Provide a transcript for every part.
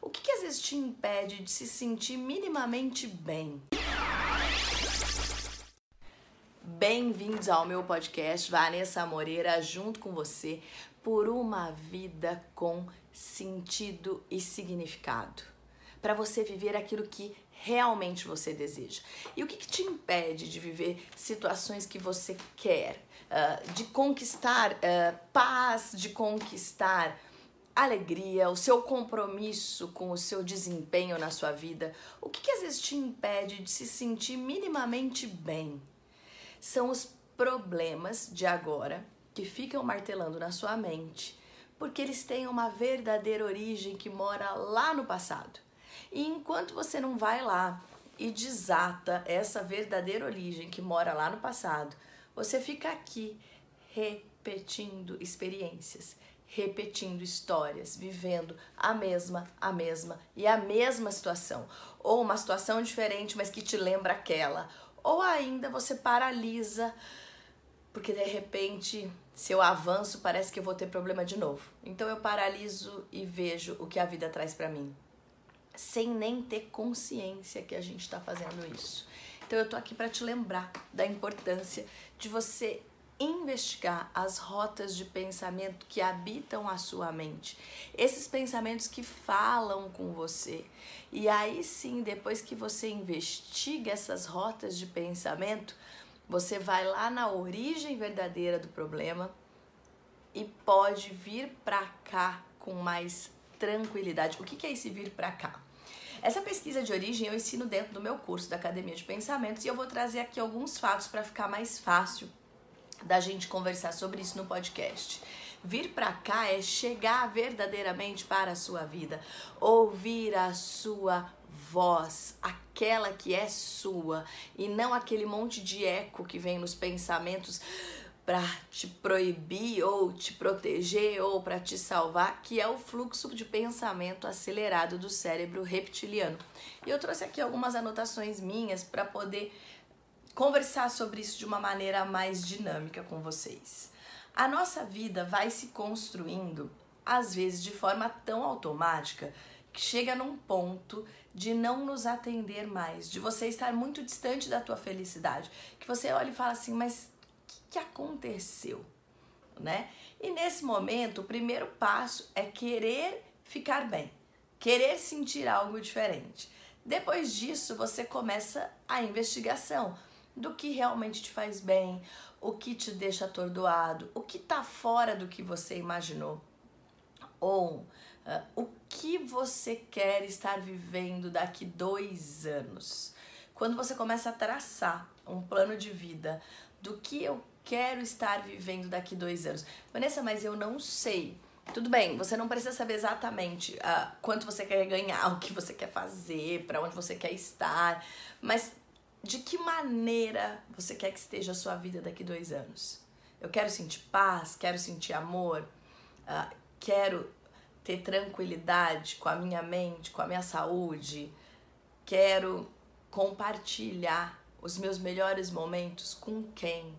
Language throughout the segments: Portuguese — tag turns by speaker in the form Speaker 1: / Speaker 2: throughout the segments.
Speaker 1: O que, que às vezes te impede de se sentir minimamente bem? Bem-vindos ao meu podcast Vanessa Moreira, junto com você por uma vida com sentido e significado. Para você viver aquilo que realmente você deseja. E o que, que te impede de viver situações que você quer? Uh, de conquistar uh, paz, de conquistar alegria, o seu compromisso com o seu desempenho na sua vida, o que, que às vezes te impede de se sentir minimamente bem? São os problemas de agora que ficam martelando na sua mente, porque eles têm uma verdadeira origem que mora lá no passado. E enquanto você não vai lá e desata essa verdadeira origem que mora lá no passado, você fica aqui repetindo experiências, repetindo histórias, vivendo a mesma, a mesma e a mesma situação, ou uma situação diferente, mas que te lembra aquela, ou ainda você paralisa porque de repente, se eu avanço, parece que eu vou ter problema de novo. Então eu paraliso e vejo o que a vida traz para mim, sem nem ter consciência que a gente está fazendo isso. Então eu tô aqui para te lembrar da importância de você investigar as rotas de pensamento que habitam a sua mente, esses pensamentos que falam com você. E aí sim, depois que você investiga essas rotas de pensamento, você vai lá na origem verdadeira do problema e pode vir para cá com mais tranquilidade. O que é esse vir para cá? Essa pesquisa de origem eu ensino dentro do meu curso da Academia de Pensamentos e eu vou trazer aqui alguns fatos para ficar mais fácil da gente conversar sobre isso no podcast. Vir para cá é chegar verdadeiramente para a sua vida, ouvir a sua voz, aquela que é sua, e não aquele monte de eco que vem nos pensamentos para te proibir ou te proteger ou para te salvar, que é o fluxo de pensamento acelerado do cérebro reptiliano. E eu trouxe aqui algumas anotações minhas para poder conversar sobre isso de uma maneira mais dinâmica com vocês. A nossa vida vai se construindo, às vezes de forma tão automática, que chega num ponto de não nos atender mais, de você estar muito distante da tua felicidade, que você olha e fala assim, mas o que, que aconteceu? Né? E nesse momento, o primeiro passo é querer ficar bem, querer sentir algo diferente. Depois disso, você começa a investigação do que realmente te faz bem, o que te deixa atordoado, o que está fora do que você imaginou. Ou uh, o que você quer estar vivendo daqui dois anos. Quando você começa a traçar um plano de vida do que eu quero estar vivendo daqui dois anos. Vanessa, mas eu não sei. Tudo bem, você não precisa saber exatamente uh, quanto você quer ganhar, o que você quer fazer, para onde você quer estar, mas de que maneira você quer que esteja a sua vida daqui dois anos? Eu quero sentir paz, quero sentir amor, uh, quero ter tranquilidade com a minha mente, com a minha saúde, quero compartilhar os meus melhores momentos com quem?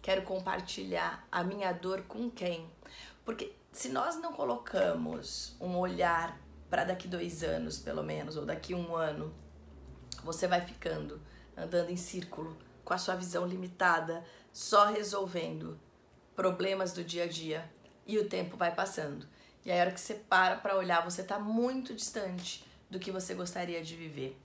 Speaker 1: Quero compartilhar a minha dor com quem? Porque se nós não colocamos um olhar para daqui dois anos, pelo menos, ou daqui um ano, você vai ficando andando em círculo, com a sua visão limitada, só resolvendo problemas do dia a dia e o tempo vai passando. E aí, a hora que você para para olhar, você está muito distante do que você gostaria de viver.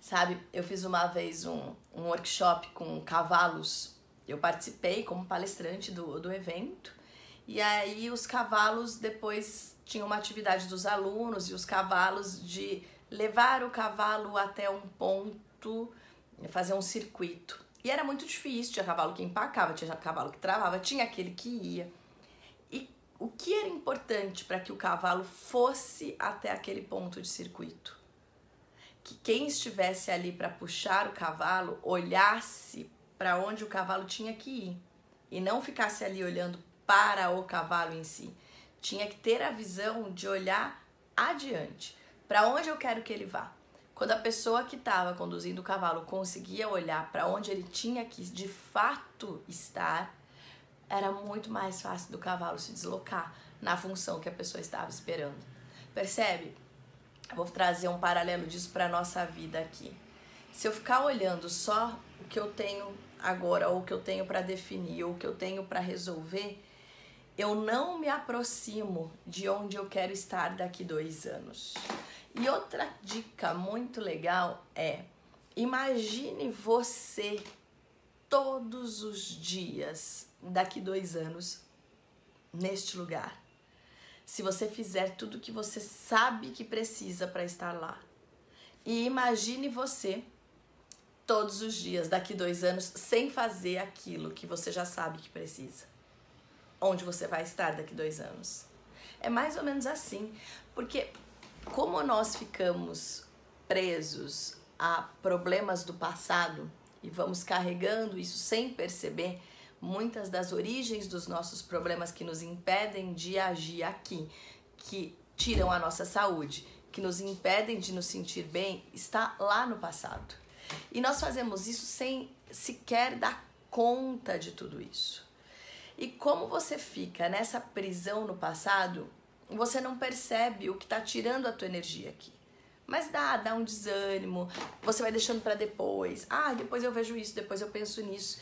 Speaker 1: Sabe, eu fiz uma vez um, um workshop com cavalos. Eu participei como palestrante do, do evento. E aí, os cavalos depois tinham uma atividade dos alunos e os cavalos de levar o cavalo até um ponto fazer um circuito. E era muito difícil, tinha cavalo que empacava, tinha cavalo que travava, tinha aquele que ia. E o que era importante para que o cavalo fosse até aquele ponto de circuito? Que quem estivesse ali para puxar o cavalo olhasse para onde o cavalo tinha que ir e não ficasse ali olhando para o cavalo em si. Tinha que ter a visão de olhar adiante, para onde eu quero que ele vá. Quando a pessoa que estava conduzindo o cavalo conseguia olhar para onde ele tinha que de fato estar, era muito mais fácil do cavalo se deslocar na função que a pessoa estava esperando. Percebe? Vou trazer um paralelo disso para nossa vida aqui. Se eu ficar olhando só o que eu tenho agora, ou o que eu tenho para definir, ou o que eu tenho para resolver, eu não me aproximo de onde eu quero estar daqui dois anos. E outra dica muito legal é: imagine você todos os dias daqui dois anos neste lugar. Se você fizer tudo o que você sabe que precisa para estar lá. E imagine você todos os dias daqui dois anos sem fazer aquilo que você já sabe que precisa. Onde você vai estar daqui dois anos? É mais ou menos assim, porque como nós ficamos presos a problemas do passado e vamos carregando isso sem perceber, muitas das origens dos nossos problemas que nos impedem de agir aqui, que tiram a nossa saúde, que nos impedem de nos sentir bem, está lá no passado. E nós fazemos isso sem sequer dar conta de tudo isso. E como você fica nessa prisão no passado, você não percebe o que está tirando a tua energia aqui. Mas dá, dá um desânimo, você vai deixando para depois. Ah, depois eu vejo isso, depois eu penso nisso.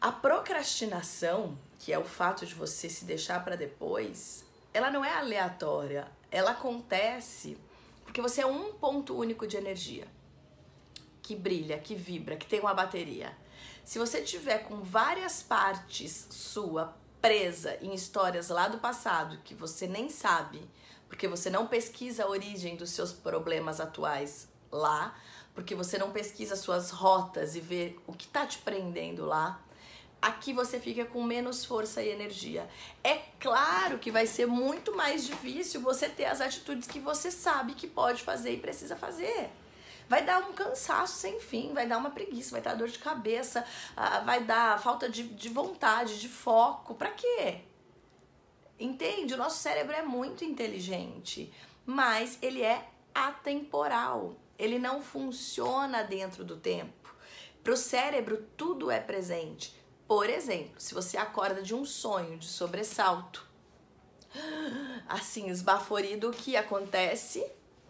Speaker 1: A procrastinação, que é o fato de você se deixar para depois, ela não é aleatória. Ela acontece porque você é um ponto único de energia que brilha, que vibra, que tem uma bateria. Se você tiver com várias partes sua presa em histórias lá do passado que você nem sabe, porque você não pesquisa a origem dos seus problemas atuais lá, porque você não pesquisa suas rotas e vê o que tá te prendendo lá, aqui você fica com menos força e energia. É claro que vai ser muito mais difícil você ter as atitudes que você sabe que pode fazer e precisa fazer vai dar um cansaço sem fim, vai dar uma preguiça, vai dar dor de cabeça, ah, vai dar falta de, de vontade, de foco. Pra quê? Entende? O nosso cérebro é muito inteligente, mas ele é atemporal. Ele não funciona dentro do tempo. Para o cérebro, tudo é presente. Por exemplo, se você acorda de um sonho de sobressalto, assim, esbaforido, o que acontece?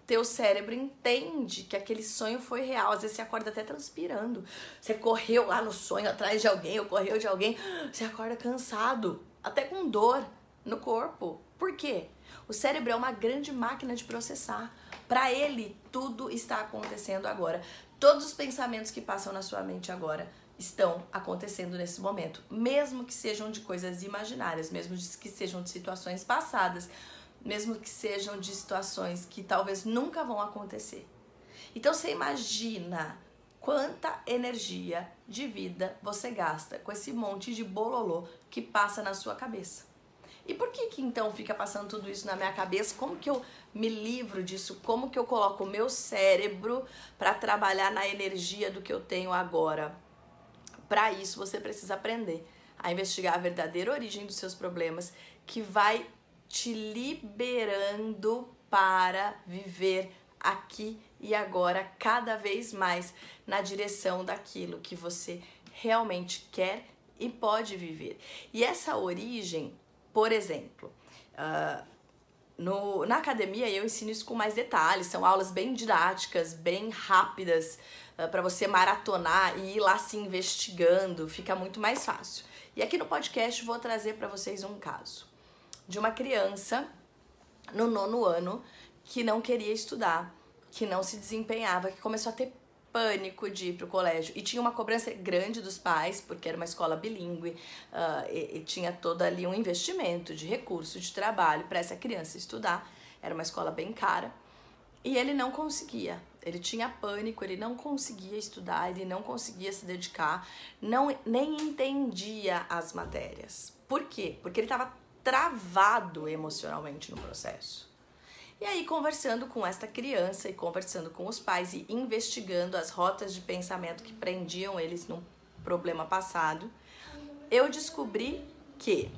Speaker 1: Teu cérebro entende que aquele sonho foi real. Às vezes você acorda até transpirando. Você correu lá no sonho atrás de alguém, ou correu de alguém, você acorda cansado, até com dor no corpo. Por quê? O cérebro é uma grande máquina de processar. Para ele, tudo está acontecendo agora. Todos os pensamentos que passam na sua mente agora estão acontecendo nesse momento, mesmo que sejam de coisas imaginárias, mesmo que sejam de situações passadas mesmo que sejam de situações que talvez nunca vão acontecer. Então você imagina quanta energia de vida você gasta com esse monte de bololô que passa na sua cabeça. E por que que então fica passando tudo isso na minha cabeça? Como que eu me livro disso? Como que eu coloco o meu cérebro para trabalhar na energia do que eu tenho agora? Para isso você precisa aprender a investigar a verdadeira origem dos seus problemas, que vai te liberando para viver aqui e agora cada vez mais na direção daquilo que você realmente quer e pode viver. E essa origem, por exemplo, uh, no, na academia eu ensino isso com mais detalhes, são aulas bem didáticas, bem rápidas, uh, ah, para você maratonar e ir lá se investigando, fica muito mais fácil. E aqui no podcast vou trazer para vocês um caso de uma criança no nono ano que não queria estudar, que não se desempenhava, que começou a ter pânico de ir para o colégio. E tinha uma cobrança grande dos pais porque era uma escola bilíngue uh, e, e, tinha todo ali um investimento de recurso de trabalho para essa criança estudar. Era uma escola bem cara. E ele não conseguia. Ele tinha pânico ele não conseguia estudar ele não conseguia se dedicar não nem entendia as matérias. Por quê? Porque ele estava travado emocionalmente no processo. E aí, conversando com esta criança e conversando com os pais e investigando as rotas de pensamento que prendiam eles num problema passado, eu descobri que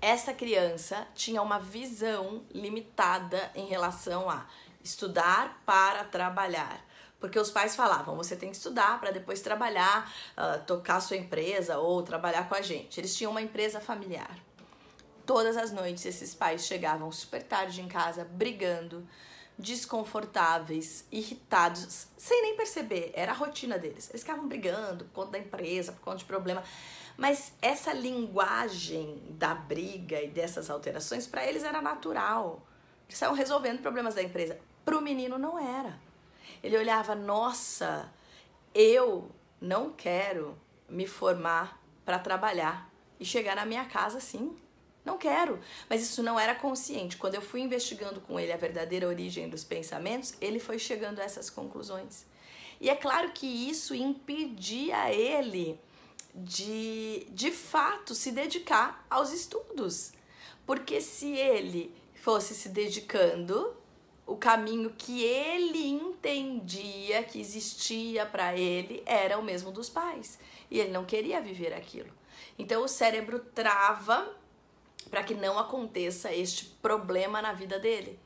Speaker 1: essa criança tinha uma visão limitada em relação a estudar para trabalhar. Porque os pais falavam, você tem que estudar para depois trabalhar, uh, tocar sua empresa ou trabalhar com a gente. Eles tinham uma empresa familiar. Todas as noites esses pais chegavam super tarde em casa, brigando, desconfortáveis, irritados, sem nem perceber. Era a rotina deles. Eles ficavam brigando por conta da empresa, por conta de problema. Mas essa linguagem da briga e dessas alterações, para eles era natural. Eles estavam resolvendo problemas da empresa. Para o menino não era. Ele olhava, nossa, eu não quero me formar para trabalhar e chegar na minha casa assim. Não quero. Mas isso não era consciente. Quando eu fui investigando com ele a verdadeira origem dos pensamentos, ele foi chegando a essas conclusões. E é claro que isso impedia ele de, de fato, se dedicar aos estudos. Porque se ele fosse se dedicando, o caminho que ele entendia que existia para ele era o mesmo dos pais. E ele não queria viver aquilo. Então o cérebro trava para que não aconteça este problema na vida dele.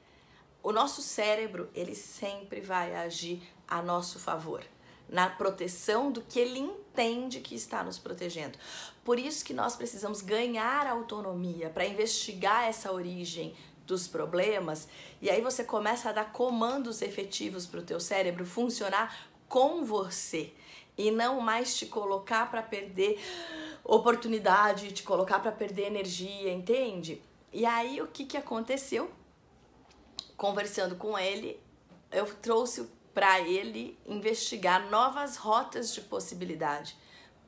Speaker 1: O nosso cérebro, ele sempre vai agir a nosso favor na proteção do que ele entende que está nos protegendo. Por isso que nós precisamos ganhar autonomia para investigar essa origem dos problemas e aí você começa a dar comandos efetivos para o teu cérebro funcionar com você e não mais te colocar para perder oportunidade, te colocar para perder energia, entende? E aí o que que aconteceu? Conversando com ele, eu trouxe para ele investigar novas rotas de possibilidade.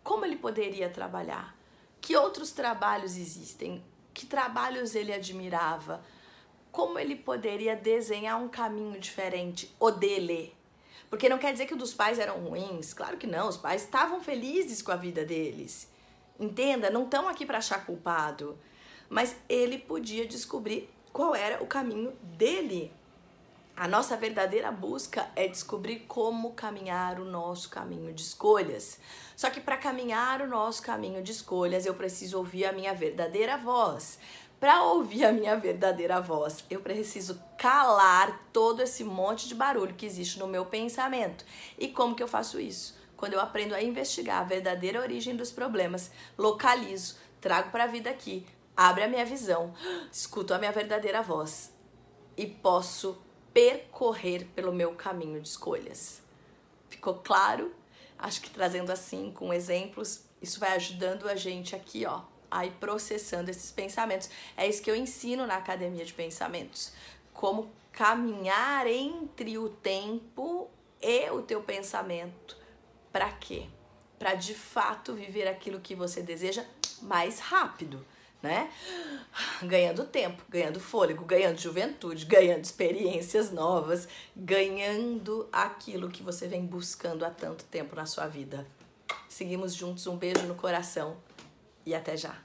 Speaker 1: Como ele poderia trabalhar? Que outros trabalhos existem? Que trabalhos ele admirava? Como ele poderia desenhar um caminho diferente, o dele? Porque não quer dizer que os dos pais eram ruins, claro que não, os pais estavam felizes com a vida deles. Entenda, não estão aqui para achar culpado, mas ele podia descobrir qual era o caminho dele a nossa verdadeira busca é descobrir como caminhar o nosso caminho de escolhas. Só que para caminhar o nosso caminho de escolhas, eu preciso ouvir a minha verdadeira voz. Para ouvir a minha verdadeira voz, eu preciso calar todo esse monte de barulho que existe no meu pensamento. E como que eu faço isso? Quando eu aprendo a investigar a verdadeira origem dos problemas, localizo, trago para a vida aqui, abre a minha visão, escuto a minha verdadeira voz e posso percorrer pelo meu caminho de escolhas. Ficou claro? Acho que trazendo assim, com exemplos, isso vai ajudando a gente aqui, ó, a ir processando esses pensamentos. É isso que eu ensino na academia de pensamentos. Como caminhar entre o tempo e o teu pensamento. Para quê? Para de fato viver aquilo que você deseja mais rápido né? Ganhando tempo, ganhando fôlego, ganhando juventude, ganhando experiências novas, ganhando aquilo que você vem buscando há tanto tempo na sua vida. Seguimos juntos, um beijo no coração e até já.